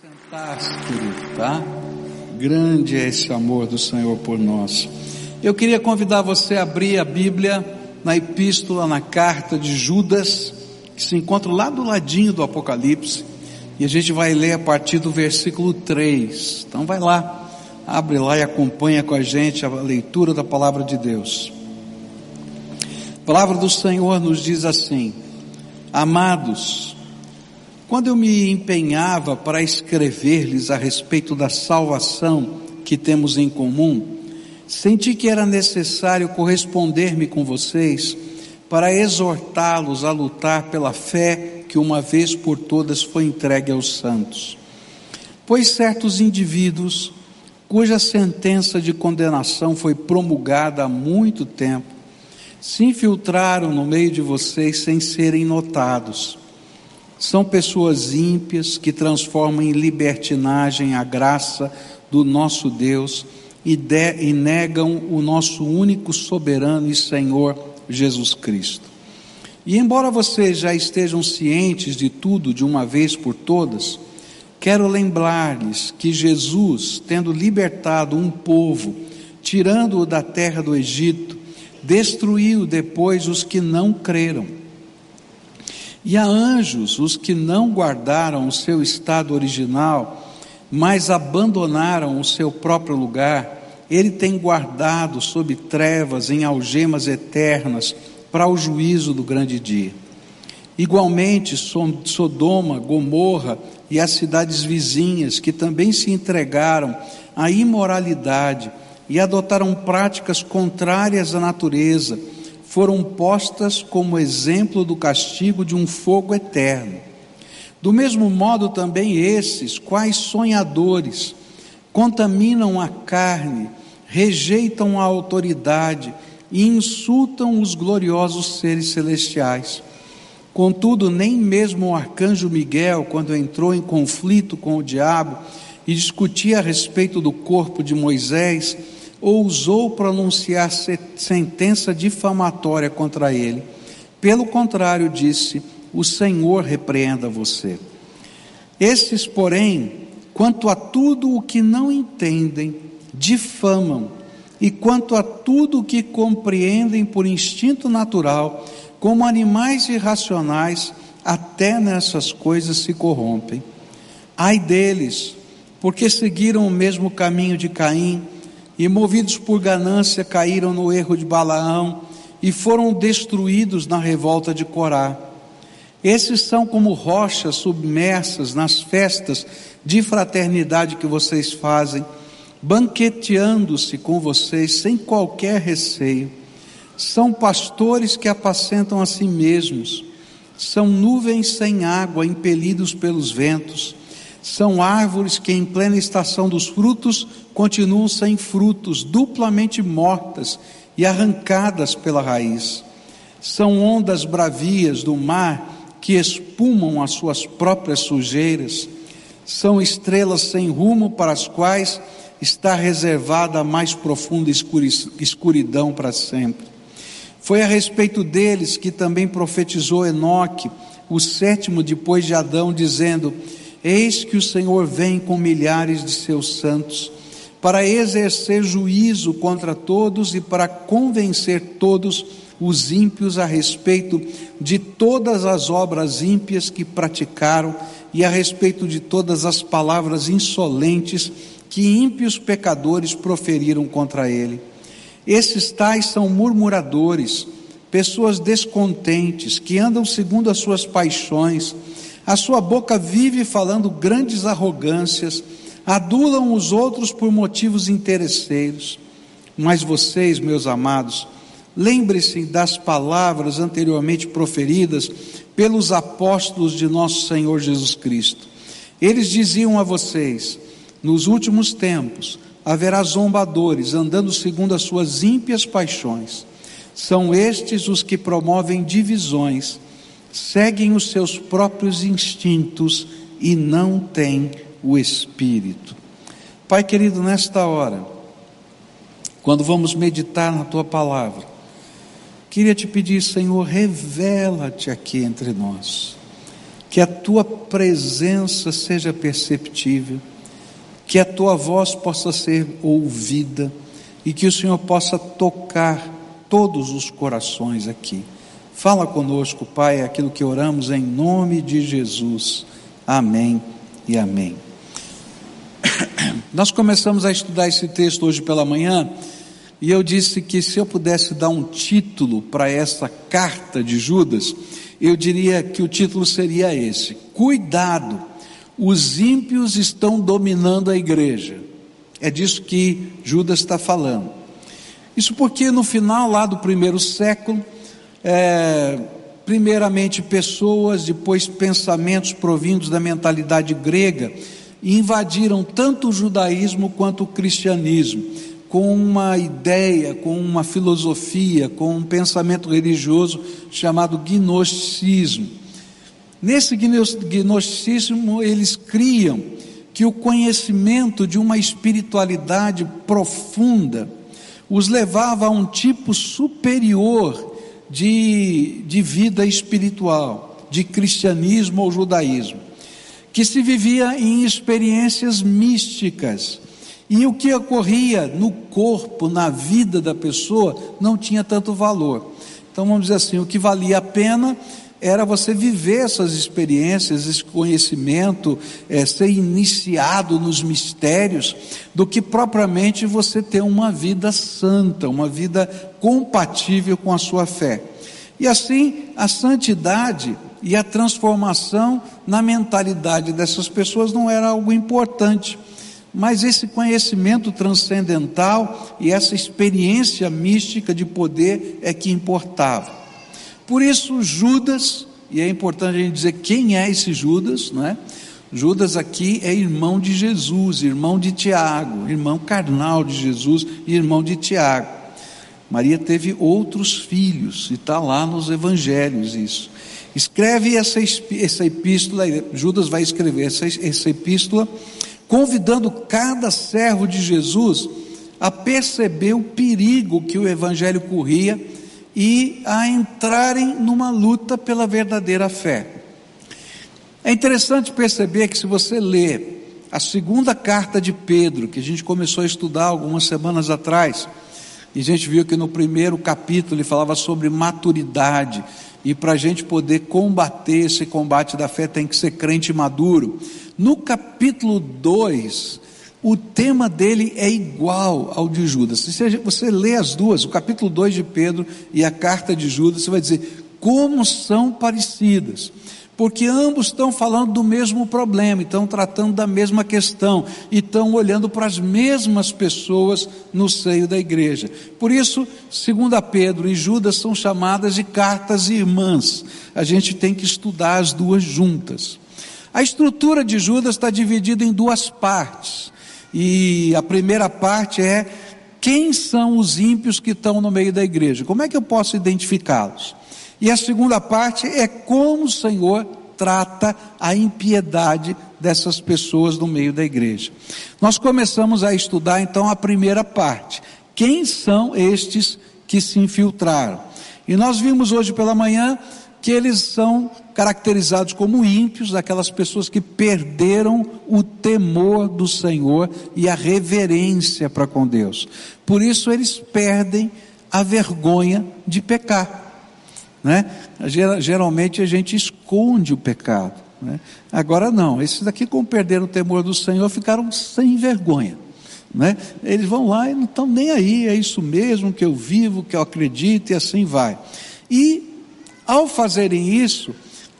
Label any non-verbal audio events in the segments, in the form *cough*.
Sentar-se, querido, tá? Grande é esse amor do Senhor por nós. Eu queria convidar você a abrir a Bíblia na epístola, na carta de Judas, que se encontra lá do ladinho do Apocalipse, e a gente vai ler a partir do versículo 3. Então vai lá, abre lá e acompanha com a gente a leitura da palavra de Deus. A palavra do Senhor nos diz assim: Amados, quando eu me empenhava para escrever-lhes a respeito da salvação que temos em comum, senti que era necessário corresponder-me com vocês para exortá-los a lutar pela fé que uma vez por todas foi entregue aos santos. Pois certos indivíduos, cuja sentença de condenação foi promulgada há muito tempo, se infiltraram no meio de vocês sem serem notados são pessoas ímpias que transformam em libertinagem a graça do nosso Deus e, de, e negam o nosso único soberano e Senhor Jesus Cristo. E embora vocês já estejam cientes de tudo de uma vez por todas, quero lembrar-lhes que Jesus, tendo libertado um povo, tirando-o da terra do Egito, destruiu depois os que não creram e a anjos, os que não guardaram o seu estado original, mas abandonaram o seu próprio lugar, ele tem guardado sob trevas em algemas eternas para o juízo do grande dia. Igualmente, Sodoma, Gomorra e as cidades vizinhas, que também se entregaram à imoralidade e adotaram práticas contrárias à natureza, foram postas como exemplo do castigo de um fogo eterno. Do mesmo modo, também esses, quais sonhadores, contaminam a carne, rejeitam a autoridade e insultam os gloriosos seres celestiais. Contudo, nem mesmo o arcanjo Miguel, quando entrou em conflito com o diabo e discutia a respeito do corpo de Moisés, ousou pronunciar sentença difamatória contra ele. Pelo contrário, disse: O Senhor repreenda você. Esses, porém, quanto a tudo o que não entendem, difamam, e quanto a tudo o que compreendem por instinto natural, como animais irracionais, até nessas coisas se corrompem. Ai deles, porque seguiram o mesmo caminho de Caim e movidos por ganância caíram no erro de Balaão e foram destruídos na revolta de Corá. Esses são como rochas submersas nas festas de fraternidade que vocês fazem, banqueteando-se com vocês sem qualquer receio. São pastores que apacentam a si mesmos, são nuvens sem água impelidos pelos ventos são árvores que, em plena estação dos frutos, continuam sem frutos, duplamente mortas e arrancadas pela raiz. São ondas bravias do mar que espumam as suas próprias sujeiras. São estrelas sem rumo para as quais está reservada a mais profunda escuridão para sempre. Foi a respeito deles que também profetizou Enoque, o sétimo depois de Adão, dizendo: Eis que o Senhor vem com milhares de seus santos para exercer juízo contra todos e para convencer todos os ímpios a respeito de todas as obras ímpias que praticaram e a respeito de todas as palavras insolentes que ímpios pecadores proferiram contra ele. Esses tais são murmuradores, pessoas descontentes, que andam segundo as suas paixões, a sua boca vive falando grandes arrogâncias, adulam os outros por motivos interesseiros. Mas vocês, meus amados, lembre-se das palavras anteriormente proferidas pelos apóstolos de nosso Senhor Jesus Cristo. Eles diziam a vocês: nos últimos tempos haverá zombadores andando segundo as suas ímpias paixões. São estes os que promovem divisões seguem os seus próprios instintos e não têm o Espírito. Pai querido, nesta hora, quando vamos meditar na tua palavra, queria te pedir, Senhor, revela-te aqui entre nós. que a tua presença seja perceptível, que a tua voz possa ser ouvida e que o Senhor possa tocar todos os corações aqui. Fala conosco, Pai, aquilo que oramos em nome de Jesus. Amém e amém. *coughs* Nós começamos a estudar esse texto hoje pela manhã e eu disse que se eu pudesse dar um título para essa carta de Judas, eu diria que o título seria esse: Cuidado, os ímpios estão dominando a igreja. É disso que Judas está falando. Isso porque no final lá do primeiro século, é, primeiramente pessoas, depois pensamentos provindos da mentalidade grega, invadiram tanto o judaísmo quanto o cristianismo com uma ideia, com uma filosofia, com um pensamento religioso chamado gnosticismo. Nesse gnosticismo, eles criam que o conhecimento de uma espiritualidade profunda os levava a um tipo superior de, de vida espiritual, de cristianismo ou judaísmo, que se vivia em experiências místicas e o que ocorria no corpo, na vida da pessoa, não tinha tanto valor. Então vamos dizer assim: o que valia a pena era você viver essas experiências, esse conhecimento, é, ser iniciado nos mistérios, do que propriamente você ter uma vida santa, uma vida compatível com a sua fé. E assim, a santidade e a transformação na mentalidade dessas pessoas não era algo importante. Mas esse conhecimento transcendental e essa experiência mística de poder é que importava. Por isso, Judas, e é importante a gente dizer quem é esse Judas, não é? Judas aqui é irmão de Jesus, irmão de Tiago, irmão carnal de Jesus e irmão de Tiago. Maria teve outros filhos, e está lá nos evangelhos isso. Escreve essa, essa epístola, Judas vai escrever essa, essa epístola convidando cada servo de Jesus a perceber o perigo que o evangelho corria e a entrarem numa luta pela verdadeira fé. É interessante perceber que se você lê a segunda carta de Pedro, que a gente começou a estudar algumas semanas atrás, e a gente viu que no primeiro capítulo ele falava sobre maturidade, e para a gente poder combater esse combate da fé tem que ser crente maduro. No capítulo 2, o tema dele é igual ao de Judas. Se você lê as duas, o capítulo 2 de Pedro e a carta de Judas, você vai dizer como são parecidas. Porque ambos estão falando do mesmo problema, estão tratando da mesma questão, e estão olhando para as mesmas pessoas no seio da igreja. Por isso, segundo Pedro e Judas são chamadas de cartas irmãs. A gente tem que estudar as duas juntas. A estrutura de Judas está dividida em duas partes. E a primeira parte é quem são os ímpios que estão no meio da igreja? Como é que eu posso identificá-los? E a segunda parte é como o Senhor trata a impiedade dessas pessoas no meio da igreja. Nós começamos a estudar então a primeira parte. Quem são estes que se infiltraram? E nós vimos hoje pela manhã que eles são caracterizados como ímpios, aquelas pessoas que perderam o temor do Senhor e a reverência para com Deus. Por isso eles perdem a vergonha de pecar. Né? Geralmente a gente esconde o pecado. Né? Agora não, esses daqui, como perderam o temor do Senhor, ficaram sem vergonha. Né? Eles vão lá e não estão nem aí, é isso mesmo que eu vivo, que eu acredito e assim vai. E ao fazerem isso,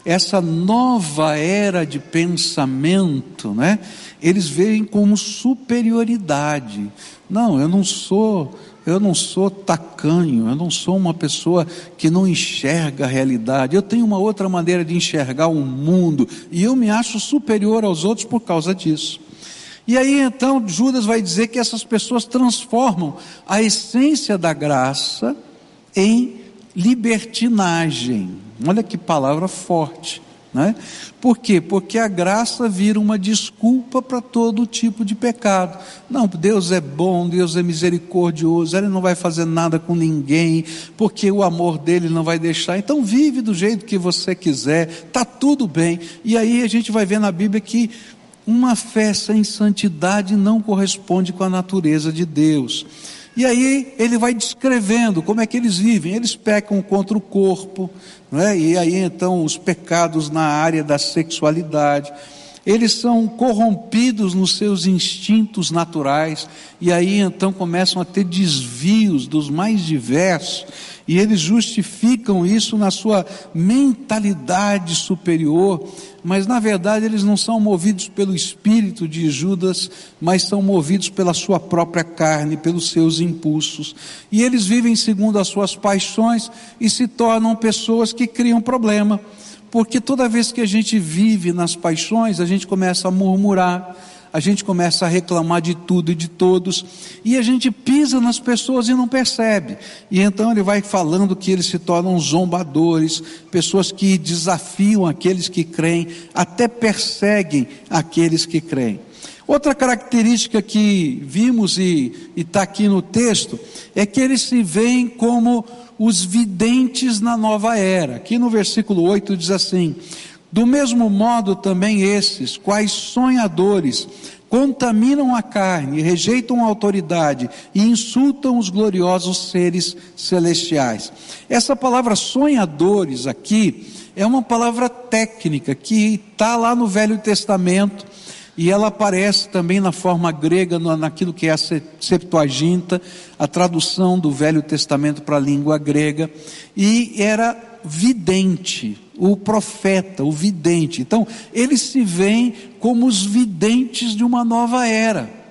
essa nova era de pensamento, né? Eles veem como superioridade. Não, eu não sou, eu não sou tacanho, eu não sou uma pessoa que não enxerga a realidade. Eu tenho uma outra maneira de enxergar o mundo e eu me acho superior aos outros por causa disso. E aí então Judas vai dizer que essas pessoas transformam a essência da graça em libertinagem. Olha que palavra forte, Né? Por quê? Porque a graça vira uma desculpa para todo tipo de pecado. Não, Deus é bom, Deus é misericordioso, Ele não vai fazer nada com ninguém, porque o amor dele não vai deixar. Então vive do jeito que você quiser, está tudo bem. E aí a gente vai ver na Bíblia que uma fé sem santidade não corresponde com a natureza de Deus. E aí ele vai descrevendo como é que eles vivem. Eles pecam contra o corpo, é? e aí então os pecados na área da sexualidade. Eles são corrompidos nos seus instintos naturais, e aí então começam a ter desvios dos mais diversos, e eles justificam isso na sua mentalidade superior, mas na verdade eles não são movidos pelo espírito de Judas, mas são movidos pela sua própria carne, pelos seus impulsos. E eles vivem segundo as suas paixões e se tornam pessoas que criam problema, porque toda vez que a gente vive nas paixões, a gente começa a murmurar, a gente começa a reclamar de tudo e de todos, e a gente pisa nas pessoas e não percebe. E então ele vai falando que eles se tornam zombadores, pessoas que desafiam aqueles que creem, até perseguem aqueles que creem. Outra característica que vimos e está aqui no texto é que eles se veem como os videntes na nova era. Aqui no versículo 8 diz assim: do mesmo modo também esses, quais sonhadores, contaminam a carne, rejeitam a autoridade e insultam os gloriosos seres celestiais. Essa palavra sonhadores aqui é uma palavra técnica que está lá no Velho Testamento e ela aparece também na forma grega, naquilo que é a Septuaginta, a tradução do Velho Testamento para a língua grega, e era vidente, o profeta, o vidente. Então, eles se veem como os videntes de uma nova era.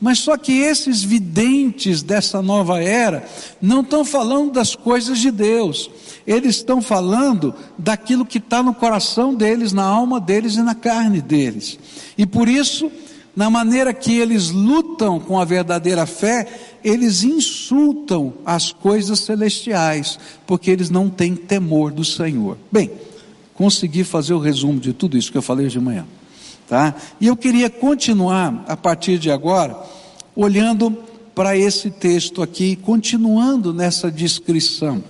Mas só que esses videntes dessa nova era não estão falando das coisas de Deus, eles estão falando daquilo que está no coração deles, na alma deles e na carne deles. E por isso, na maneira que eles lutam com a verdadeira fé, eles insultam as coisas celestiais, porque eles não têm temor do Senhor. Bem, consegui fazer o resumo de tudo isso que eu falei de manhã, tá? E eu queria continuar a partir de agora olhando para esse texto aqui, continuando nessa descrição.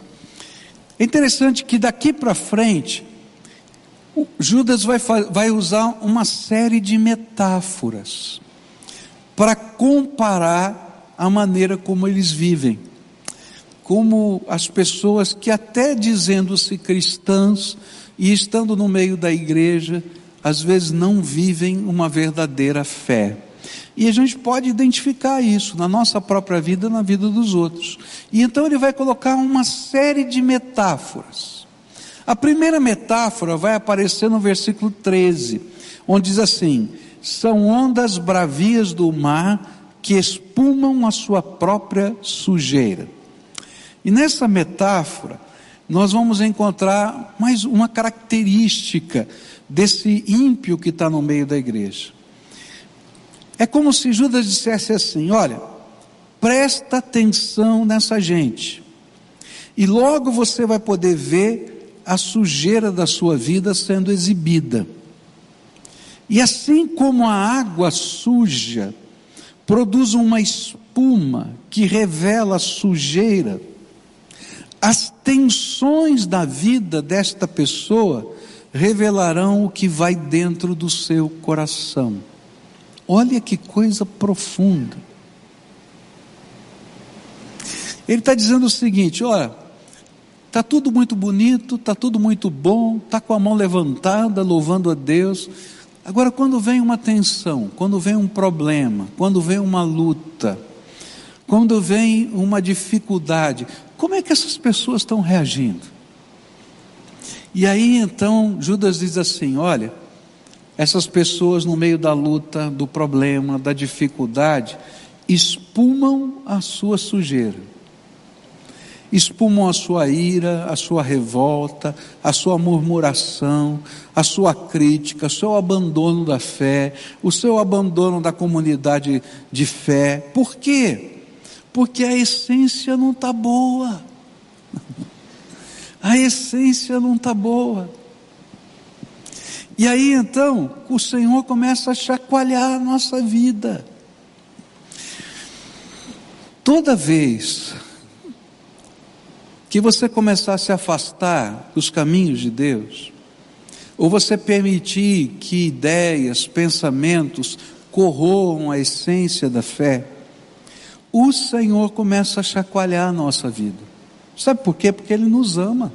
É interessante que daqui para frente, Judas vai, vai usar uma série de metáforas para comparar a maneira como eles vivem. Como as pessoas que, até dizendo-se cristãs e estando no meio da igreja, às vezes não vivem uma verdadeira fé. E a gente pode identificar isso na nossa própria vida, na vida dos outros. E então ele vai colocar uma série de metáforas. A primeira metáfora vai aparecer no versículo 13, onde diz assim: são ondas bravias do mar que espumam a sua própria sujeira. E nessa metáfora, nós vamos encontrar mais uma característica desse ímpio que está no meio da igreja. É como se Judas dissesse assim: olha, presta atenção nessa gente, e logo você vai poder ver a sujeira da sua vida sendo exibida. E assim como a água suja produz uma espuma que revela sujeira. As tensões da vida desta pessoa revelarão o que vai dentro do seu coração. Olha que coisa profunda. Ele está dizendo o seguinte: olha, está tudo muito bonito, está tudo muito bom, está com a mão levantada, louvando a Deus, Agora, quando vem uma tensão, quando vem um problema, quando vem uma luta, quando vem uma dificuldade, como é que essas pessoas estão reagindo? E aí então Judas diz assim: olha, essas pessoas no meio da luta, do problema, da dificuldade, espumam a sua sujeira espumam a sua ira, a sua revolta, a sua murmuração, a sua crítica, o seu abandono da fé, o seu abandono da comunidade de fé. Por quê? Porque a essência não está boa. *laughs* A essência não está boa. E aí então, o Senhor começa a chacoalhar a nossa vida. Toda vez que você começar a se afastar dos caminhos de Deus, ou você permitir que ideias, pensamentos corroam a essência da fé, o Senhor começa a chacoalhar a nossa vida. Sabe por quê? Porque Ele nos ama.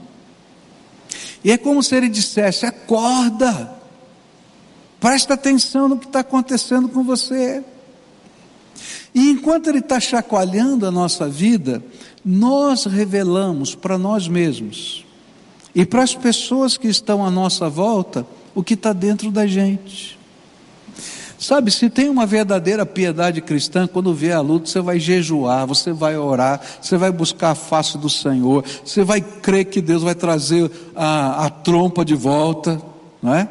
E é como se Ele dissesse: acorda, presta atenção no que está acontecendo com você. E enquanto Ele está chacoalhando a nossa vida, nós revelamos para nós mesmos e para as pessoas que estão à nossa volta o que está dentro da gente. Sabe, se tem uma verdadeira piedade cristã, quando vê a luta, você vai jejuar, você vai orar, você vai buscar a face do Senhor, você vai crer que Deus vai trazer a, a trompa de volta, não é?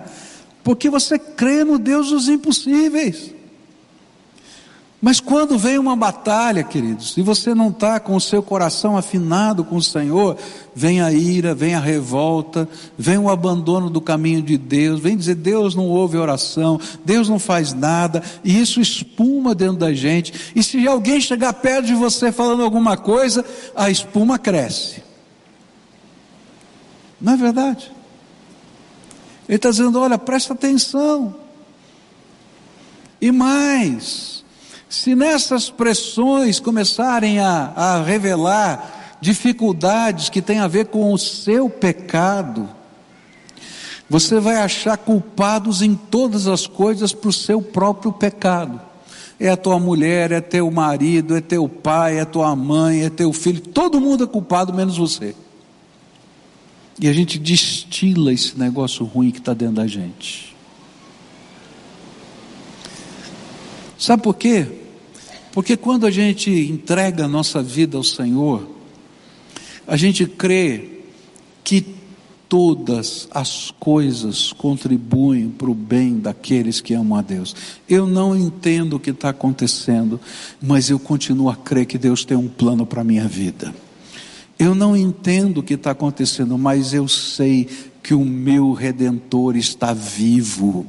Porque você crê no Deus dos impossíveis. Mas quando vem uma batalha, queridos, e você não está com o seu coração afinado com o Senhor, vem a ira, vem a revolta, vem o abandono do caminho de Deus, vem dizer Deus não ouve oração, Deus não faz nada, e isso espuma dentro da gente. E se alguém chegar perto de você falando alguma coisa, a espuma cresce. Não é verdade? Ele está dizendo: olha, presta atenção. E mais, se nessas pressões começarem a, a revelar dificuldades que têm a ver com o seu pecado, você vai achar culpados em todas as coisas para o seu próprio pecado. É a tua mulher, é teu marido, é teu pai, é tua mãe, é teu filho, todo mundo é culpado menos você. E a gente destila esse negócio ruim que está dentro da gente. Sabe por quê? Porque quando a gente entrega a nossa vida ao Senhor, a gente crê que todas as coisas contribuem para o bem daqueles que amam a Deus. Eu não entendo o que está acontecendo, mas eu continuo a crer que Deus tem um plano para a minha vida. Eu não entendo o que está acontecendo, mas eu sei que o meu redentor está vivo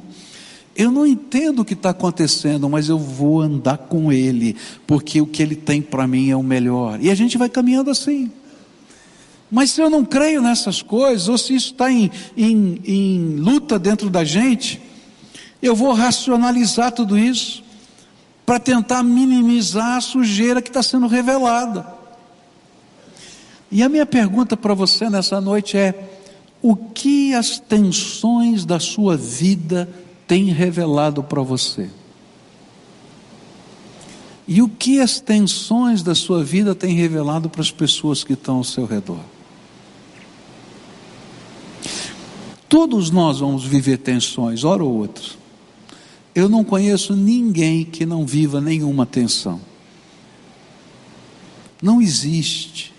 eu não entendo o que está acontecendo, mas eu vou andar com Ele, porque o que Ele tem para mim é o melhor. E a gente vai caminhando assim. Mas se eu não creio nessas coisas, ou se isso está em, em, em luta dentro da gente, eu vou racionalizar tudo isso para tentar minimizar a sujeira que está sendo revelada. E a minha pergunta para você nessa noite é: o que as tensões da sua vida tem revelado para você? E o que as tensões da sua vida têm revelado para as pessoas que estão ao seu redor? Todos nós vamos viver tensões, hora ou outra. Eu não conheço ninguém que não viva nenhuma tensão. Não existe.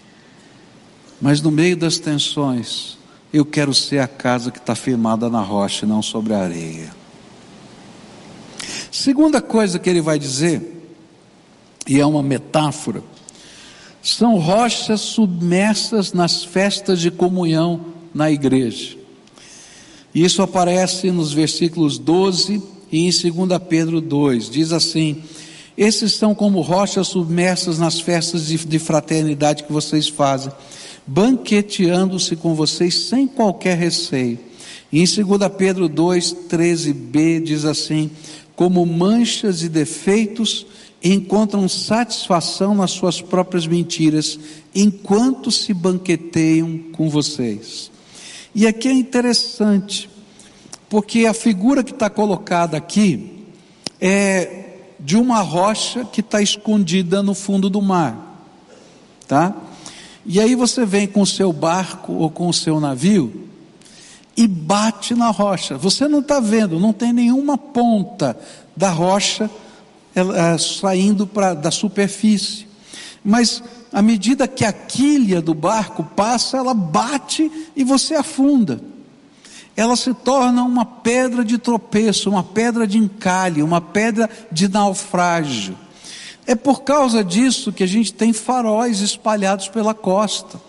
Mas no meio das tensões, eu quero ser a casa que está firmada na rocha, não sobre a areia. Segunda coisa que ele vai dizer, e é uma metáfora, são rochas submersas nas festas de comunhão na igreja. Isso aparece nos versículos 12 e em 2 Pedro 2. Diz assim: Esses são como rochas submersas nas festas de, de fraternidade que vocês fazem, banqueteando-se com vocês sem qualquer receio. E em 2 Pedro 2, 13b diz assim: como manchas e defeitos, encontram satisfação nas suas próprias mentiras, enquanto se banqueteiam com vocês. E aqui é interessante, porque a figura que está colocada aqui é de uma rocha que está escondida no fundo do mar, tá? E aí você vem com o seu barco ou com o seu navio e bate na rocha. Você não está vendo, não tem nenhuma ponta da rocha ela, saindo pra, da superfície. Mas à medida que a quilha do barco passa, ela bate e você afunda. Ela se torna uma pedra de tropeço, uma pedra de encalhe, uma pedra de naufrágio. É por causa disso que a gente tem faróis espalhados pela costa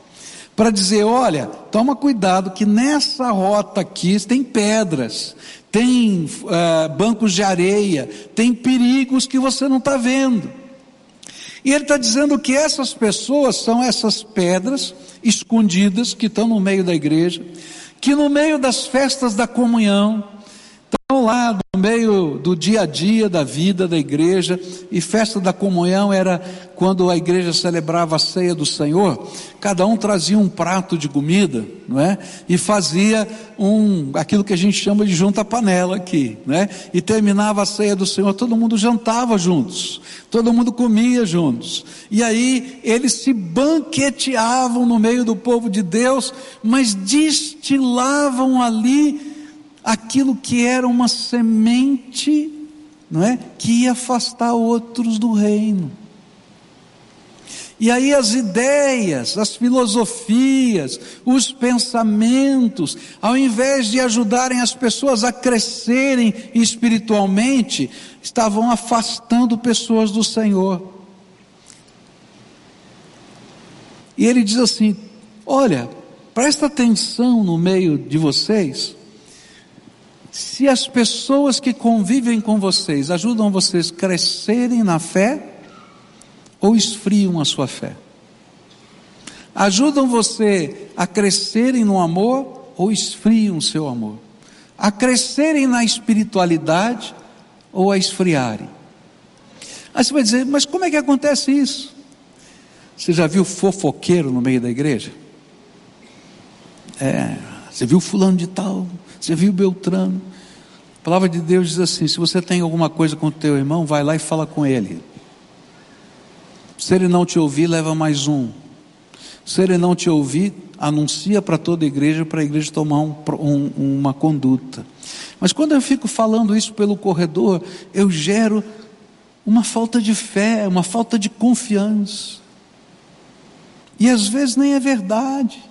para dizer: olha, toma cuidado que nessa rota aqui tem pedras, tem uh, bancos de areia, tem perigos que você não está vendo. E ele está dizendo que essas pessoas são essas pedras escondidas que estão no meio da igreja, que no meio das festas da comunhão, lá no meio do dia a dia da vida da igreja, e festa da comunhão era quando a igreja celebrava a ceia do Senhor, cada um trazia um prato de comida, não é? E fazia um aquilo que a gente chama de junta panela aqui, né? E terminava a ceia do Senhor, todo mundo jantava juntos, todo mundo comia juntos. E aí eles se banqueteavam no meio do povo de Deus, mas destilavam ali aquilo que era uma semente, não é? Que ia afastar outros do reino. E aí as ideias, as filosofias, os pensamentos, ao invés de ajudarem as pessoas a crescerem espiritualmente, estavam afastando pessoas do Senhor. E ele diz assim: Olha, presta atenção no meio de vocês, se as pessoas que convivem com vocês ajudam vocês a crescerem na fé ou esfriam a sua fé? Ajudam você a crescerem no amor ou esfriam o seu amor? A crescerem na espiritualidade ou a esfriarem? Aí você vai dizer, mas como é que acontece isso? Você já viu fofoqueiro no meio da igreja? É, você viu fulano de tal, você viu Beltrano. A palavra de Deus diz assim: se você tem alguma coisa com o teu irmão, vai lá e fala com ele. Se ele não te ouvir, leva mais um. Se ele não te ouvir, anuncia para toda a igreja, para a igreja tomar um, um, uma conduta. Mas quando eu fico falando isso pelo corredor, eu gero uma falta de fé, uma falta de confiança. E às vezes nem é verdade.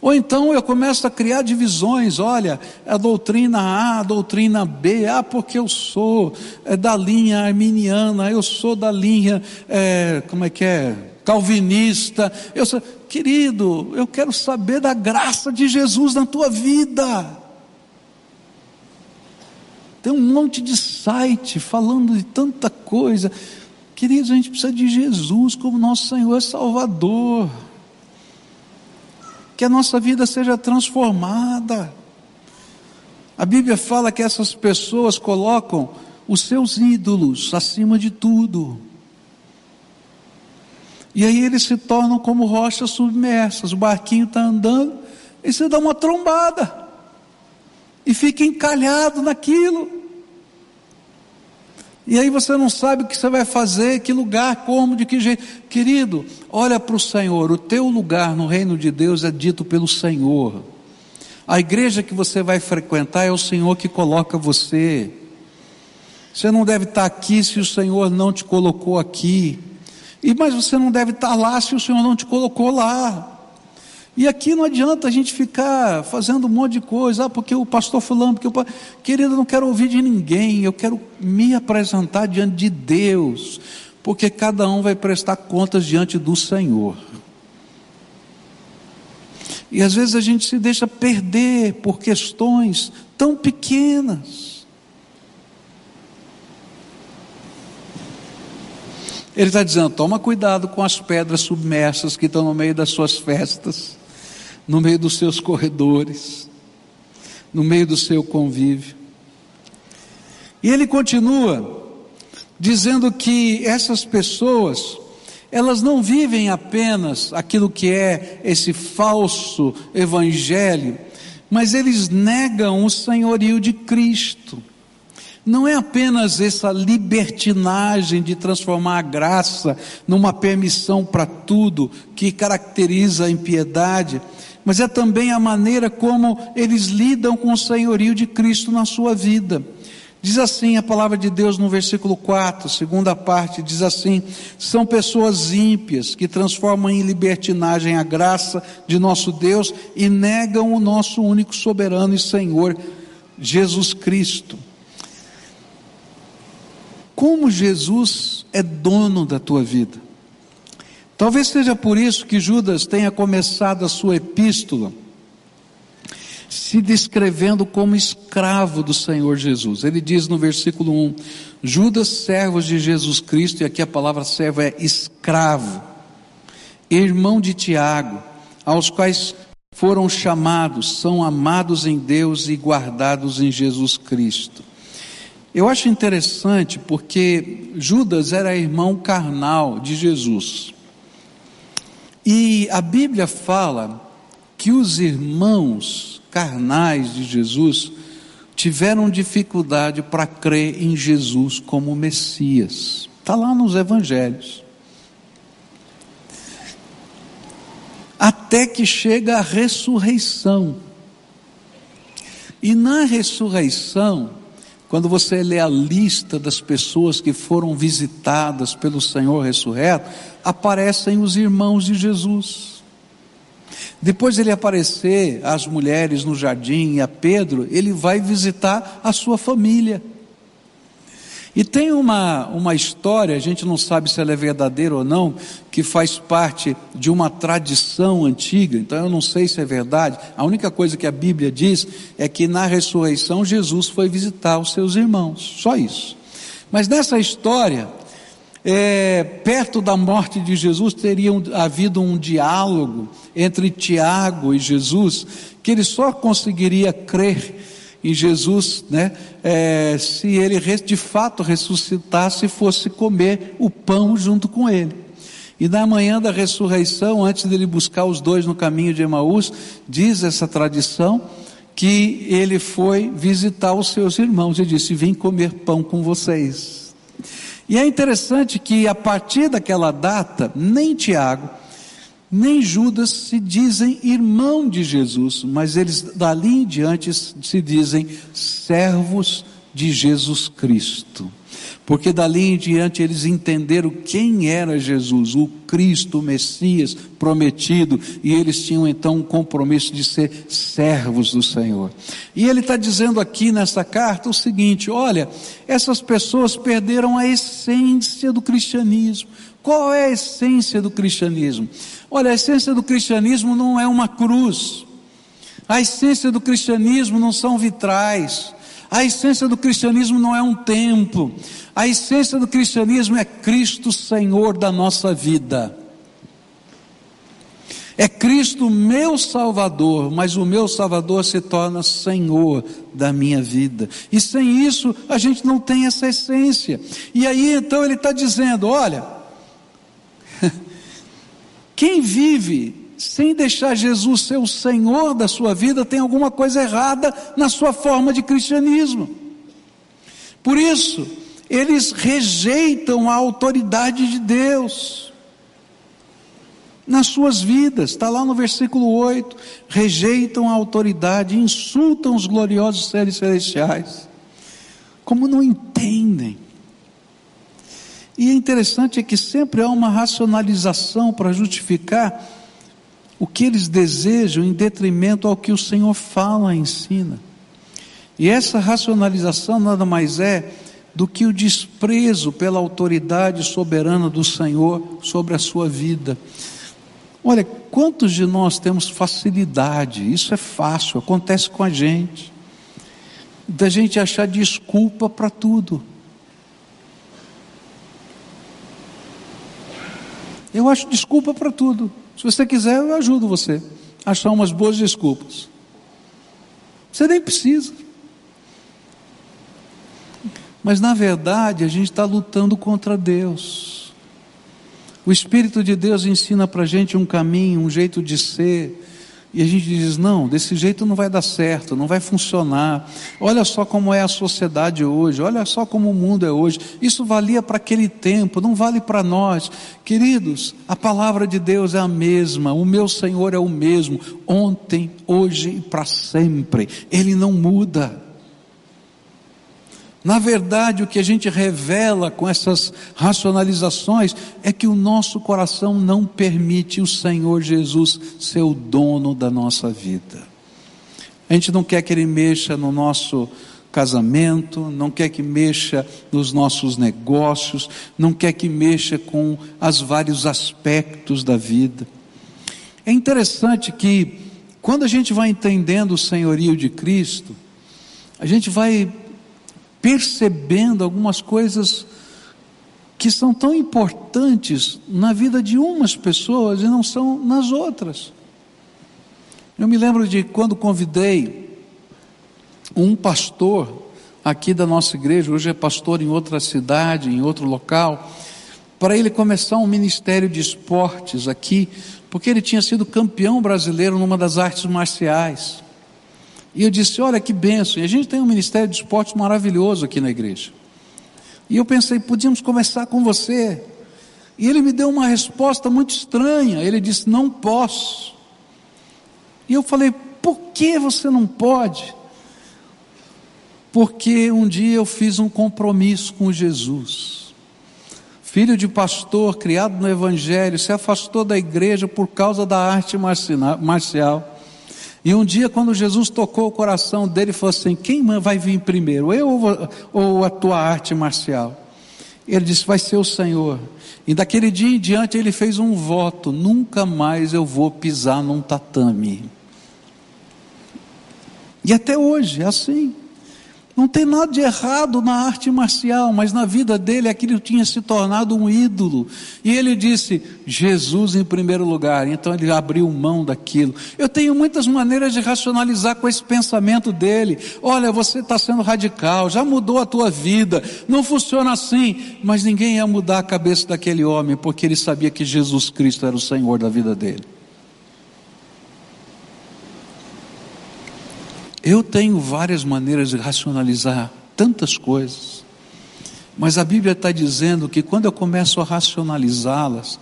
Ou então eu começo a criar divisões, olha, a doutrina A, a doutrina B, ah, porque eu sou é, da linha arminiana, eu sou da linha, é, como é que é, calvinista, eu sou, querido, eu quero saber da graça de Jesus na tua vida. Tem um monte de site falando de tanta coisa. Queridos, a gente precisa de Jesus como nosso Senhor e Salvador que a nossa vida seja transformada. A Bíblia fala que essas pessoas colocam os seus ídolos acima de tudo. E aí eles se tornam como rochas submersas. O barquinho está andando e você dá uma trombada e fica encalhado naquilo. E aí você não sabe o que você vai fazer, que lugar, como, de que jeito. Querido, olha para o Senhor, o teu lugar no reino de Deus é dito pelo Senhor. A igreja que você vai frequentar é o Senhor que coloca você. Você não deve estar aqui se o Senhor não te colocou aqui. E mas você não deve estar lá se o Senhor não te colocou lá. E aqui não adianta a gente ficar fazendo um monte de coisa, ah, porque o pastor fulano, porque o querido, eu não quero ouvir de ninguém, eu quero me apresentar diante de Deus, porque cada um vai prestar contas diante do Senhor. E às vezes a gente se deixa perder por questões tão pequenas. Ele está dizendo: toma cuidado com as pedras submersas que estão no meio das suas festas no meio dos seus corredores, no meio do seu convívio. E ele continua dizendo que essas pessoas, elas não vivem apenas aquilo que é esse falso evangelho, mas eles negam o senhorio de Cristo. Não é apenas essa libertinagem de transformar a graça numa permissão para tudo que caracteriza a impiedade, mas é também a maneira como eles lidam com o senhorio de Cristo na sua vida. Diz assim a palavra de Deus no versículo 4, segunda parte, diz assim: são pessoas ímpias que transformam em libertinagem a graça de nosso Deus e negam o nosso único soberano e Senhor, Jesus Cristo. Como Jesus é dono da tua vida? Talvez seja por isso que Judas tenha começado a sua epístola se descrevendo como escravo do Senhor Jesus. Ele diz no versículo 1: Judas, servo de Jesus Cristo, e aqui a palavra servo é escravo, irmão de Tiago, aos quais foram chamados, são amados em Deus e guardados em Jesus Cristo. Eu acho interessante porque Judas era irmão carnal de Jesus. E a Bíblia fala que os irmãos carnais de Jesus tiveram dificuldade para crer em Jesus como Messias. Está lá nos Evangelhos. Até que chega a ressurreição. E na ressurreição, quando você lê a lista das pessoas que foram visitadas pelo Senhor ressurreto, aparecem os irmãos de Jesus. Depois ele aparecer às mulheres no jardim e a Pedro, ele vai visitar a sua família. E tem uma, uma história, a gente não sabe se ela é verdadeira ou não, que faz parte de uma tradição antiga, então eu não sei se é verdade. A única coisa que a Bíblia diz é que na ressurreição Jesus foi visitar os seus irmãos, só isso. Mas nessa história, é, perto da morte de Jesus, teria havido um diálogo entre Tiago e Jesus, que ele só conseguiria crer em Jesus, né, é, se ele de fato ressuscitasse fosse comer o pão junto com ele. E na manhã da ressurreição, antes dele buscar os dois no caminho de Emaús, diz essa tradição que ele foi visitar os seus irmãos e disse: Vim comer pão com vocês. E é interessante que a partir daquela data, nem Tiago, nem Judas se dizem irmão de Jesus, mas eles dali em diante se dizem servos de Jesus Cristo. Porque dali em diante eles entenderam quem era Jesus, o Cristo, o Messias prometido, e eles tinham então um compromisso de ser servos do Senhor. E ele está dizendo aqui nessa carta o seguinte: olha, essas pessoas perderam a essência do cristianismo. Qual é a essência do cristianismo? Olha, a essência do cristianismo não é uma cruz. A essência do cristianismo não são vitrais. A essência do cristianismo não é um templo. A essência do cristianismo é Cristo Senhor da nossa vida. É Cristo meu Salvador, mas o meu Salvador se torna Senhor da minha vida. E sem isso a gente não tem essa essência. E aí então ele está dizendo: olha, quem vive sem deixar Jesus ser o Senhor da sua vida tem alguma coisa errada na sua forma de cristianismo. Por isso, eles rejeitam a autoridade de Deus nas suas vidas, está lá no versículo 8: rejeitam a autoridade, insultam os gloriosos seres celestiais, como não entendem e é interessante é que sempre há uma racionalização para justificar o que eles desejam em detrimento ao que o Senhor fala, ensina. E essa racionalização nada mais é do que o desprezo pela autoridade soberana do Senhor sobre a sua vida. Olha, quantos de nós temos facilidade? Isso é fácil, acontece com a gente. Da gente achar desculpa para tudo. Eu acho desculpa para tudo. Se você quiser, eu ajudo você a achar umas boas desculpas. Você nem precisa. Mas na verdade a gente está lutando contra Deus. O Espírito de Deus ensina para a gente um caminho, um jeito de ser, e a gente diz: não, desse jeito não vai dar certo, não vai funcionar. Olha só como é a sociedade hoje, olha só como o mundo é hoje. Isso valia para aquele tempo, não vale para nós. Queridos, a palavra de Deus é a mesma, o meu Senhor é o mesmo, ontem, hoje e para sempre. Ele não muda. Na verdade, o que a gente revela com essas racionalizações é que o nosso coração não permite o Senhor Jesus ser o dono da nossa vida. A gente não quer que Ele mexa no nosso, casamento, não quer que mexa nos nossos negócios, não quer que mexa com os vários aspectos da vida. É interessante que, quando a gente vai entendendo o senhorio de Cristo, a gente vai percebendo algumas coisas que são tão importantes na vida de umas pessoas e não são nas outras. Eu me lembro de quando convidei um pastor aqui da nossa igreja, hoje é pastor em outra cidade, em outro local, para ele começar um ministério de esportes aqui, porque ele tinha sido campeão brasileiro numa das artes marciais. E eu disse: Olha que benção, e a gente tem um ministério de esportes maravilhoso aqui na igreja. E eu pensei: podíamos começar com você. E ele me deu uma resposta muito estranha. Ele disse: Não posso. E eu falei: Por que você não pode? porque um dia eu fiz um compromisso com Jesus. Filho de pastor, criado no Evangelho, se afastou da igreja por causa da arte marcial. E um dia, quando Jesus tocou o coração dele, falou assim: Quem vai vir primeiro, eu ou a tua arte marcial? Ele disse: Vai ser o Senhor. E daquele dia em diante ele fez um voto: Nunca mais eu vou pisar num tatame. E até hoje é assim. Não tem nada de errado na arte marcial, mas na vida dele aquilo tinha se tornado um ídolo. E ele disse: Jesus em primeiro lugar. Então ele abriu mão daquilo. Eu tenho muitas maneiras de racionalizar com esse pensamento dele. Olha, você está sendo radical, já mudou a tua vida, não funciona assim. Mas ninguém ia mudar a cabeça daquele homem, porque ele sabia que Jesus Cristo era o Senhor da vida dele. Eu tenho várias maneiras de racionalizar tantas coisas, mas a Bíblia está dizendo que quando eu começo a racionalizá-las,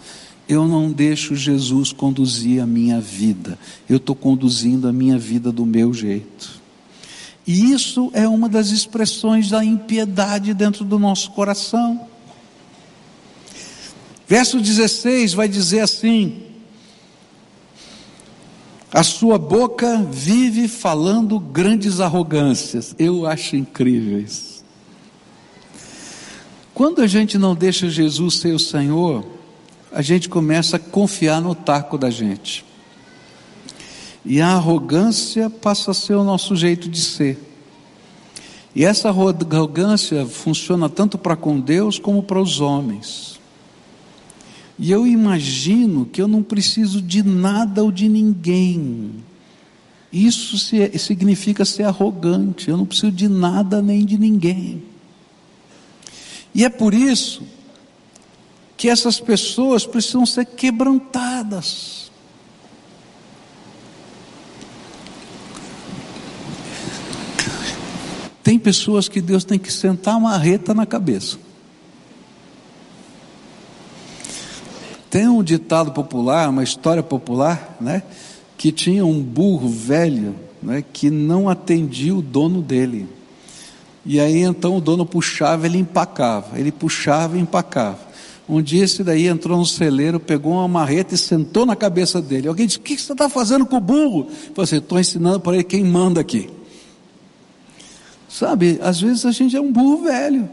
eu não deixo Jesus conduzir a minha vida, eu estou conduzindo a minha vida do meu jeito. E isso é uma das expressões da impiedade dentro do nosso coração. Verso 16 vai dizer assim: a sua boca vive falando grandes arrogâncias. Eu acho incrível isso. Quando a gente não deixa Jesus ser o Senhor, a gente começa a confiar no taco da gente. E a arrogância passa a ser o nosso jeito de ser. E essa arrogância funciona tanto para com Deus como para os homens. E eu imagino que eu não preciso de nada ou de ninguém. Isso significa ser arrogante. Eu não preciso de nada nem de ninguém. E é por isso que essas pessoas precisam ser quebrantadas. Tem pessoas que Deus tem que sentar uma reta na cabeça. Tem um ditado popular, uma história popular, né? Que tinha um burro velho, né? Que não atendia o dono dele. E aí então o dono puxava, ele empacava. Ele puxava e empacava. Um dia esse daí entrou no celeiro, pegou uma marreta e sentou na cabeça dele. Alguém disse: O que você está fazendo com o burro? Eu falei assim: Estou ensinando para ele quem manda aqui. Sabe, às vezes a gente é um burro velho.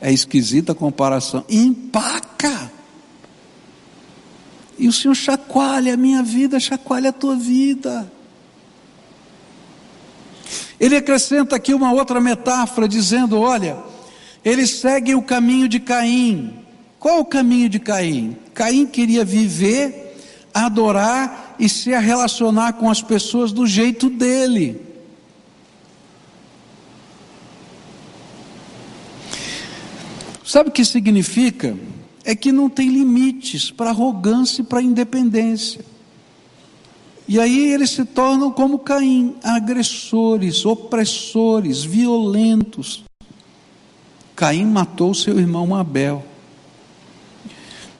É esquisita a comparação. empaca. E o Senhor chacoalha a minha vida, chacoalha a tua vida. Ele acrescenta aqui uma outra metáfora, dizendo: olha, eles seguem o caminho de Caim. Qual o caminho de Caim? Caim queria viver, adorar e se relacionar com as pessoas do jeito dele. Sabe o que significa? É que não tem limites para arrogância e para independência. E aí eles se tornam como Caim, agressores, opressores, violentos. Caim matou seu irmão Abel.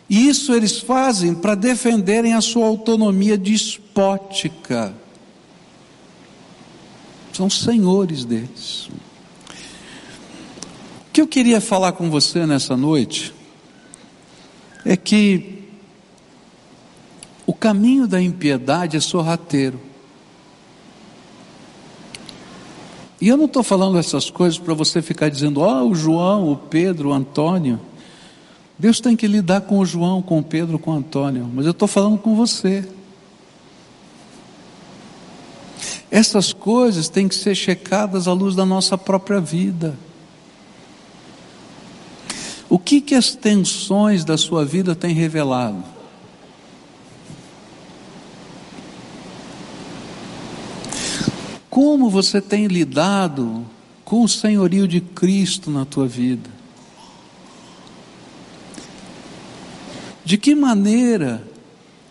E isso eles fazem para defenderem a sua autonomia despótica. São senhores deles que eu queria falar com você nessa noite é que o caminho da impiedade é sorrateiro. E eu não estou falando essas coisas para você ficar dizendo, ó, oh, o João, o Pedro, o Antônio. Deus tem que lidar com o João, com o Pedro, com o Antônio, mas eu estou falando com você. Essas coisas têm que ser checadas à luz da nossa própria vida. O que que as tensões da sua vida têm revelado? Como você tem lidado com o senhorio de Cristo na tua vida? De que maneira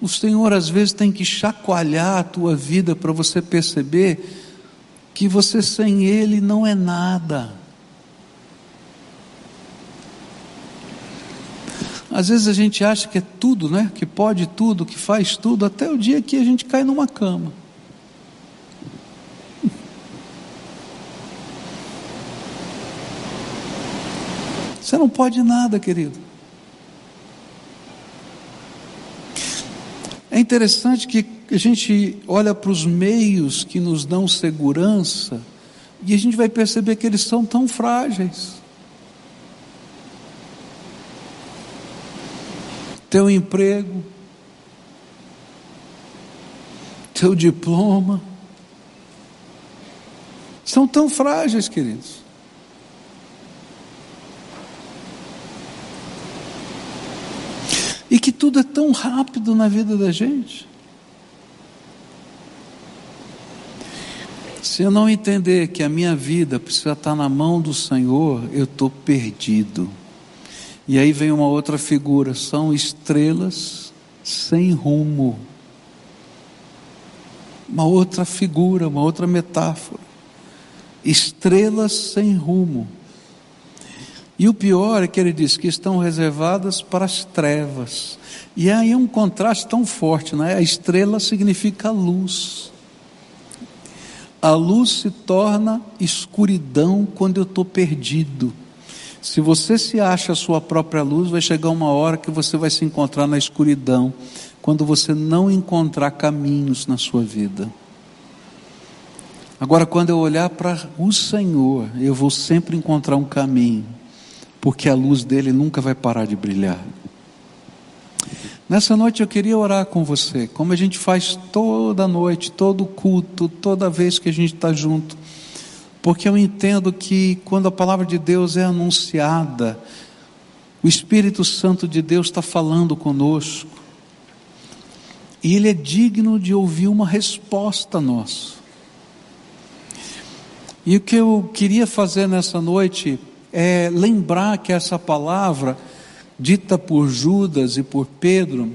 o Senhor às vezes tem que chacoalhar a tua vida para você perceber que você sem Ele não é nada. Às vezes a gente acha que é tudo, né? Que pode tudo, que faz tudo, até o dia que a gente cai numa cama. *laughs* Você não pode nada, querido. É interessante que a gente olha para os meios que nos dão segurança e a gente vai perceber que eles são tão frágeis. Teu emprego, teu diploma, são tão frágeis, queridos. E que tudo é tão rápido na vida da gente. Se eu não entender que a minha vida precisa estar na mão do Senhor, eu estou perdido. E aí vem uma outra figura: são estrelas sem rumo. Uma outra figura, uma outra metáfora. Estrelas sem rumo. E o pior é que ele diz que estão reservadas para as trevas. E aí é um contraste tão forte, né? A estrela significa luz. A luz se torna escuridão quando eu estou perdido. Se você se acha a sua própria luz, vai chegar uma hora que você vai se encontrar na escuridão, quando você não encontrar caminhos na sua vida. Agora, quando eu olhar para o Senhor, eu vou sempre encontrar um caminho porque a luz dele nunca vai parar de brilhar. Nessa noite eu queria orar com você, como a gente faz toda noite, todo culto, toda vez que a gente está junto, porque eu entendo que quando a palavra de Deus é anunciada, o Espírito Santo de Deus está falando conosco, e Ele é digno de ouvir uma resposta nossa. E o que eu queria fazer nessa noite é lembrar que essa palavra, dita por Judas e por Pedro,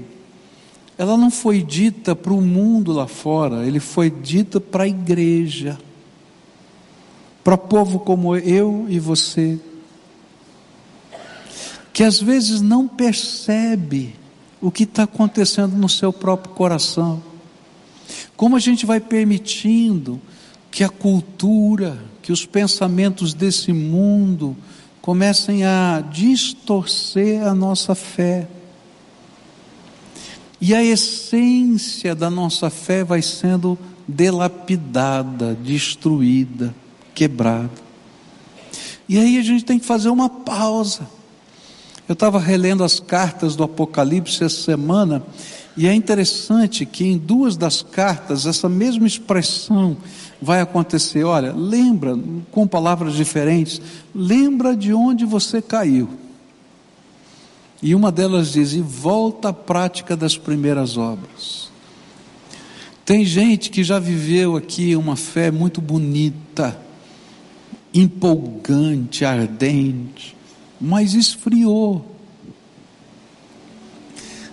ela não foi dita para o mundo lá fora, ele foi dita para a igreja, para povo como eu e você, que às vezes não percebe o que está acontecendo no seu próprio coração. Como a gente vai permitindo que a cultura, que os pensamentos desse mundo comecem a distorcer a nossa fé. E a essência da nossa fé vai sendo delapidada, destruída, quebrada. E aí a gente tem que fazer uma pausa. Eu estava relendo as cartas do Apocalipse essa semana, e é interessante que em duas das cartas, essa mesma expressão vai acontecer. Olha, lembra, com palavras diferentes, lembra de onde você caiu. E uma delas diz: e volta à prática das primeiras obras. Tem gente que já viveu aqui uma fé muito bonita, empolgante, ardente, mas esfriou.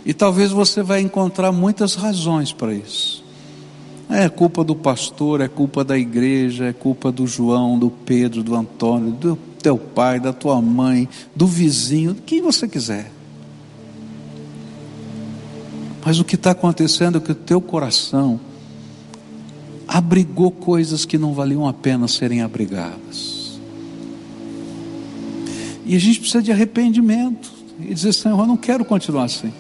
E talvez você vai encontrar muitas razões para isso. É culpa do pastor, é culpa da igreja, é culpa do João, do Pedro, do Antônio, do teu pai, da tua mãe, do vizinho, quem você quiser. Mas o que está acontecendo é que o teu coração abrigou coisas que não valiam a pena serem abrigadas. E a gente precisa de arrependimento e dizer: Senhor, eu não quero continuar assim.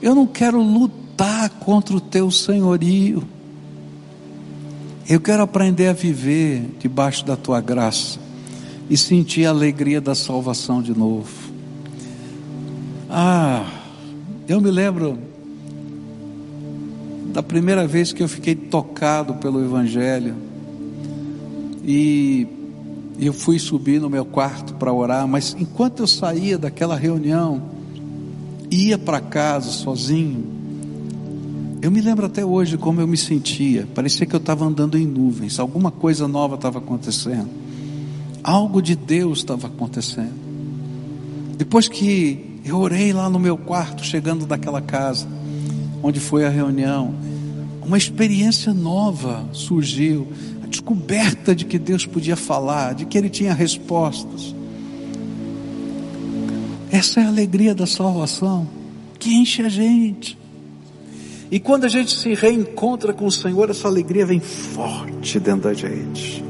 Eu não quero lutar contra o teu senhorio. Eu quero aprender a viver debaixo da tua graça e sentir a alegria da salvação de novo. Ah, eu me lembro da primeira vez que eu fiquei tocado pelo Evangelho e eu fui subir no meu quarto para orar, mas enquanto eu saía daquela reunião, ia para casa sozinho, eu me lembro até hoje como eu me sentia. Parecia que eu estava andando em nuvens, alguma coisa nova estava acontecendo, algo de Deus estava acontecendo. Depois que eu orei lá no meu quarto, chegando daquela casa, onde foi a reunião, uma experiência nova surgiu, a descoberta de que Deus podia falar, de que Ele tinha respostas. Essa é a alegria da salvação, que enche a gente. E quando a gente se reencontra com o Senhor, essa alegria vem forte dentro da gente.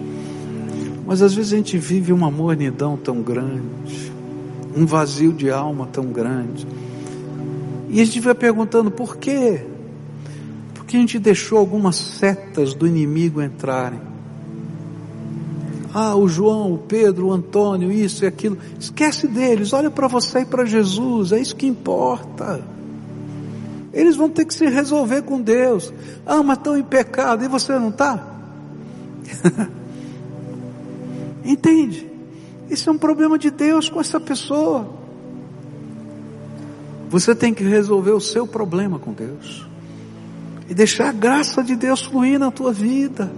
Mas às vezes a gente vive uma mornidão tão grande, um vazio de alma tão grande. E a gente vai perguntando por quê? Porque a gente deixou algumas setas do inimigo entrarem. Ah, o João, o Pedro, o Antônio, isso e aquilo. Esquece deles, olha para você e para Jesus, é isso que importa. Eles vão ter que se resolver com Deus. Ah, mas estão em pecado e você não está? *laughs* Entende? Isso é um problema de Deus com essa pessoa. Você tem que resolver o seu problema com Deus e deixar a graça de Deus fluir na tua vida.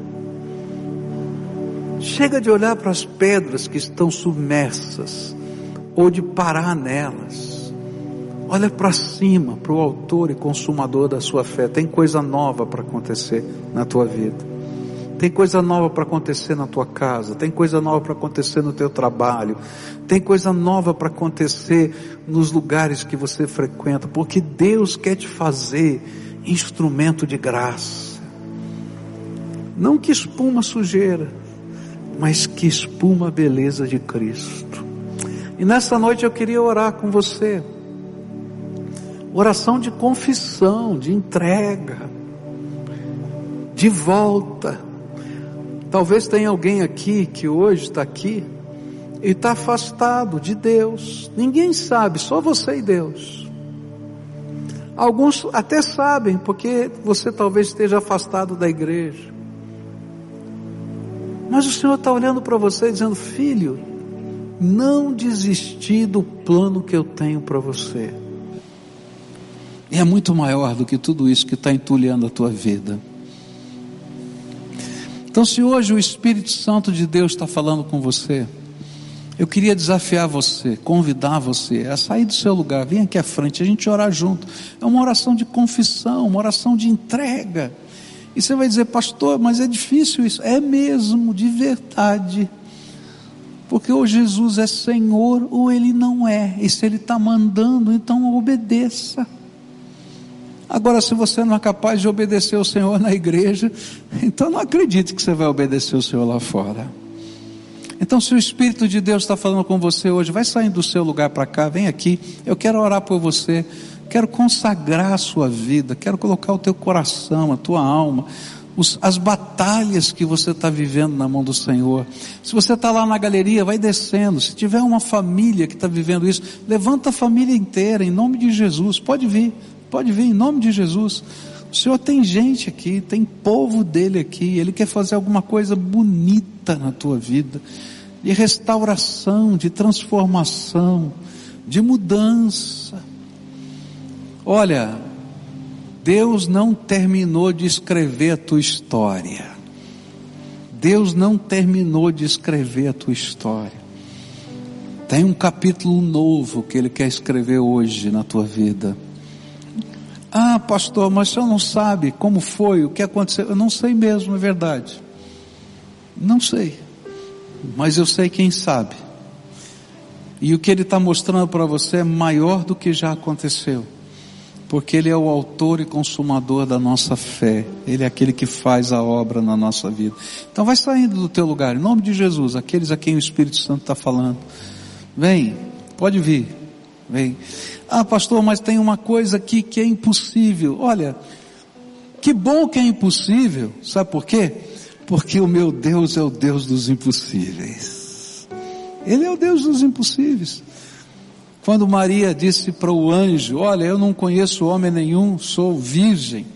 Chega de olhar para as pedras que estão submersas ou de parar nelas. Olha para cima, para o autor e consumador da sua fé. Tem coisa nova para acontecer na tua vida. Tem coisa nova para acontecer na tua casa, tem coisa nova para acontecer no teu trabalho, tem coisa nova para acontecer nos lugares que você frequenta, porque Deus quer te fazer instrumento de graça. Não que espuma sujeira, mas que espuma a beleza de Cristo. E nessa noite eu queria orar com você. Oração de confissão, de entrega, de volta. Talvez tenha alguém aqui que hoje está aqui e está afastado de Deus. Ninguém sabe, só você e Deus. Alguns até sabem, porque você talvez esteja afastado da igreja. Mas o Senhor está olhando para você dizendo: Filho, não desisti do plano que eu tenho para você. E é muito maior do que tudo isso que está entulhando a tua vida. Então, se hoje o Espírito Santo de Deus está falando com você, eu queria desafiar você, convidar você a sair do seu lugar, vem aqui à frente, a gente orar junto. É uma oração de confissão, uma oração de entrega. E você vai dizer, pastor, mas é difícil isso. É mesmo, de verdade. Porque ou Jesus é Senhor ou Ele não é. E se Ele está mandando, então obedeça. Agora, se você não é capaz de obedecer o Senhor na igreja, *laughs* então não acredite que você vai obedecer o Senhor lá fora. Então, se o Espírito de Deus está falando com você hoje, vai saindo do seu lugar para cá, vem aqui. Eu quero orar por você, quero consagrar a sua vida, quero colocar o teu coração, a tua alma, os, as batalhas que você está vivendo na mão do Senhor. Se você está lá na galeria, vai descendo. Se tiver uma família que está vivendo isso, levanta a família inteira, em nome de Jesus. Pode vir, pode vir, em nome de Jesus. O Senhor tem gente aqui, tem povo dele aqui, ele quer fazer alguma coisa bonita na tua vida, de restauração, de transformação, de mudança. Olha, Deus não terminou de escrever a tua história. Deus não terminou de escrever a tua história. Tem um capítulo novo que Ele quer escrever hoje na tua vida. Ah, pastor, mas o senhor não sabe como foi, o que aconteceu. Eu não sei mesmo, é verdade. Não sei. Mas eu sei quem sabe. E o que ele está mostrando para você é maior do que já aconteceu. Porque ele é o autor e consumador da nossa fé. Ele é aquele que faz a obra na nossa vida. Então vai saindo do teu lugar, em nome de Jesus, aqueles a quem o Espírito Santo está falando. Vem, pode vir, vem. Ah, pastor, mas tem uma coisa aqui que é impossível. Olha, que bom que é impossível, sabe por quê? Porque o meu Deus é o Deus dos impossíveis. Ele é o Deus dos impossíveis. Quando Maria disse para o anjo: Olha, eu não conheço homem nenhum, sou virgem.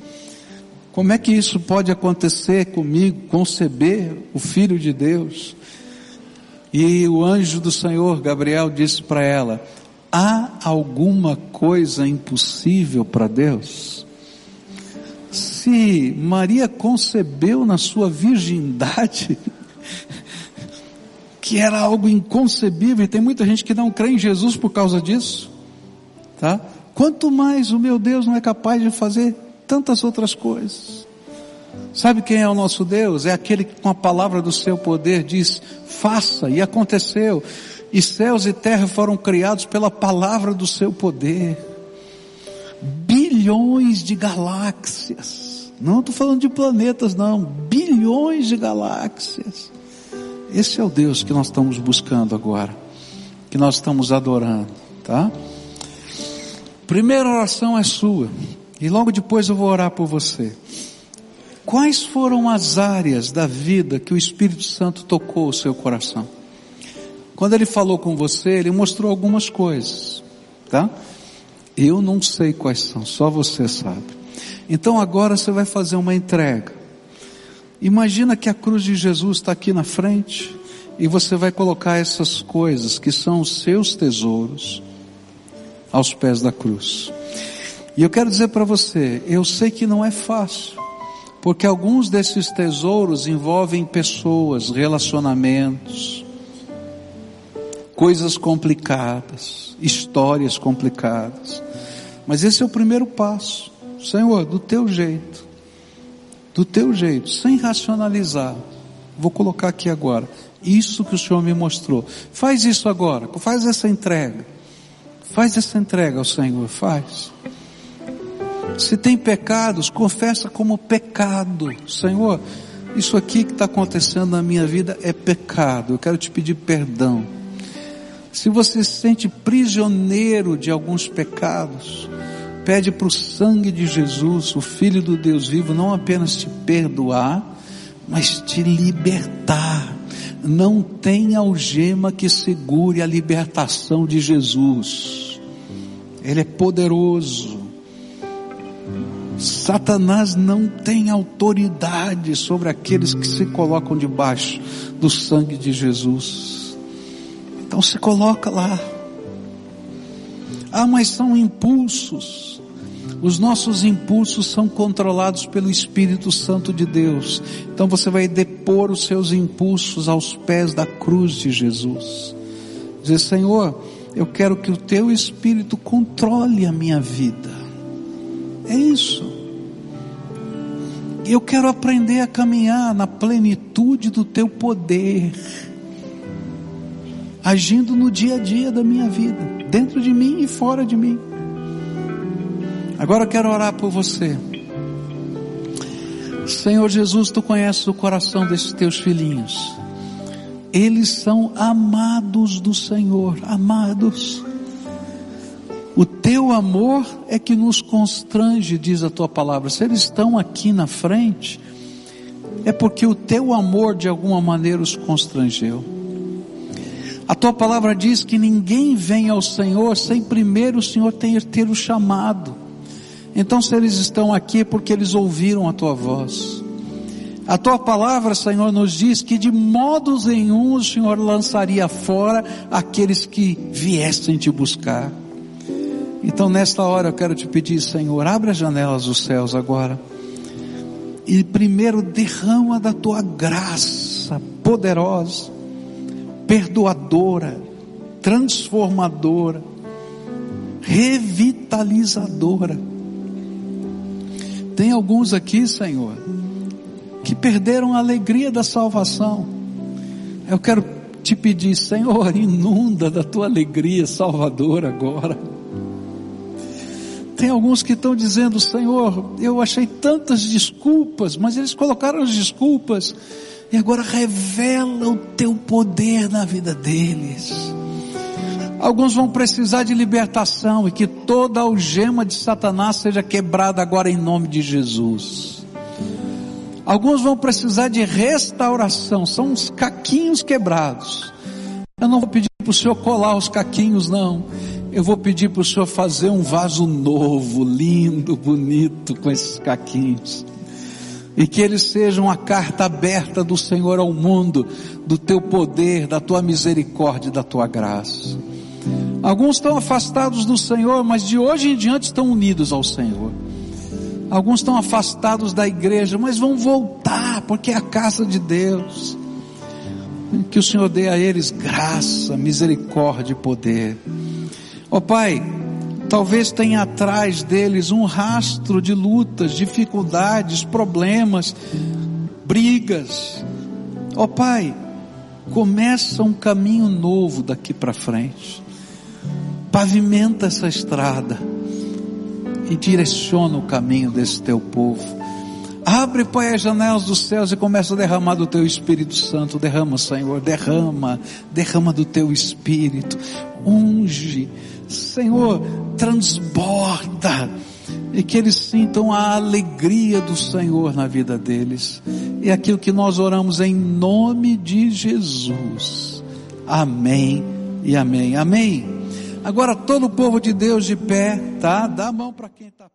Como é que isso pode acontecer comigo, conceber o Filho de Deus? E o anjo do Senhor, Gabriel, disse para ela: Há alguma coisa impossível para Deus? Se Maria concebeu na sua virgindade, *laughs* que era algo inconcebível, e tem muita gente que não crê em Jesus por causa disso, tá? Quanto mais o meu Deus não é capaz de fazer tantas outras coisas. Sabe quem é o nosso Deus? É aquele que com a palavra do seu poder diz, faça, e aconteceu. E céus e terra foram criados pela palavra do seu poder. Bilhões de galáxias. Não estou falando de planetas, não. Bilhões de galáxias. Esse é o Deus que nós estamos buscando agora. Que nós estamos adorando, tá? Primeira oração é sua. E logo depois eu vou orar por você. Quais foram as áreas da vida que o Espírito Santo tocou o seu coração? Quando ele falou com você, ele mostrou algumas coisas, tá? Eu não sei quais são, só você sabe. Então agora você vai fazer uma entrega. Imagina que a cruz de Jesus está aqui na frente e você vai colocar essas coisas que são os seus tesouros aos pés da cruz. E eu quero dizer para você, eu sei que não é fácil. Porque alguns desses tesouros envolvem pessoas, relacionamentos, coisas complicadas, histórias complicadas. Mas esse é o primeiro passo. Senhor, do teu jeito, do teu jeito, sem racionalizar. Vou colocar aqui agora. Isso que o Senhor me mostrou. Faz isso agora, faz essa entrega. Faz essa entrega ao Senhor, faz. Se tem pecados, confessa como pecado. Senhor, isso aqui que está acontecendo na minha vida é pecado. Eu quero te pedir perdão. Se você se sente prisioneiro de alguns pecados, pede para o sangue de Jesus, o Filho do Deus vivo, não apenas te perdoar, mas te libertar. Não tem algema que segure a libertação de Jesus. Ele é poderoso. Satanás não tem autoridade sobre aqueles que se colocam debaixo do sangue de Jesus. Então se coloca lá. Ah, mas são impulsos. Os nossos impulsos são controlados pelo Espírito Santo de Deus. Então você vai depor os seus impulsos aos pés da cruz de Jesus. Dizer, Senhor, eu quero que o teu Espírito controle a minha vida. É isso. Eu quero aprender a caminhar na plenitude do teu poder, agindo no dia a dia da minha vida, dentro de mim e fora de mim. Agora eu quero orar por você. Senhor Jesus, tu conheces o coração desses teus filhinhos. Eles são amados do Senhor, amados. O teu amor é que nos constrange, diz a tua palavra. Se eles estão aqui na frente, é porque o teu amor de alguma maneira os constrangeu. A tua palavra diz que ninguém vem ao Senhor sem primeiro o Senhor ter, ter o chamado. Então, se eles estão aqui é porque eles ouviram a tua voz. A tua palavra, Senhor, nos diz que de modos nenhum o Senhor lançaria fora aqueles que viessem te buscar. Então, nesta hora, eu quero te pedir, Senhor, abre as janelas dos céus agora. E primeiro derrama da tua graça poderosa, perdoadora, transformadora, revitalizadora. Tem alguns aqui, Senhor, que perderam a alegria da salvação. Eu quero te pedir, Senhor, inunda da tua alegria salvadora agora. Tem alguns que estão dizendo, Senhor, eu achei tantas desculpas, mas eles colocaram as desculpas e agora revela o teu poder na vida deles. Alguns vão precisar de libertação e que toda algema de Satanás seja quebrada agora em nome de Jesus. Alguns vão precisar de restauração, são os caquinhos quebrados. Eu não vou pedir para o Senhor colar os caquinhos, não. Eu vou pedir para o Senhor fazer um vaso novo, lindo, bonito, com esses caquinhos. E que eles sejam a carta aberta do Senhor ao mundo, do teu poder, da tua misericórdia, da tua graça. Alguns estão afastados do Senhor, mas de hoje em diante estão unidos ao Senhor. Alguns estão afastados da igreja, mas vão voltar, porque é a casa de Deus. Que o Senhor dê a eles graça, misericórdia e poder. Ó oh, Pai, talvez tenha atrás deles um rastro de lutas, dificuldades, problemas, brigas. Ó oh, Pai, começa um caminho novo daqui para frente. Pavimenta essa estrada e direciona o caminho desse teu povo. Abre, Pai, as janelas dos céus e começa a derramar do teu Espírito Santo. Derrama, Senhor, derrama, derrama do teu Espírito. Unge, Senhor, transborda. E que eles sintam a alegria do Senhor na vida deles. É aquilo que nós oramos em nome de Jesus. Amém e amém. Amém. Agora todo o povo de Deus de pé, tá? Dá a mão para quem está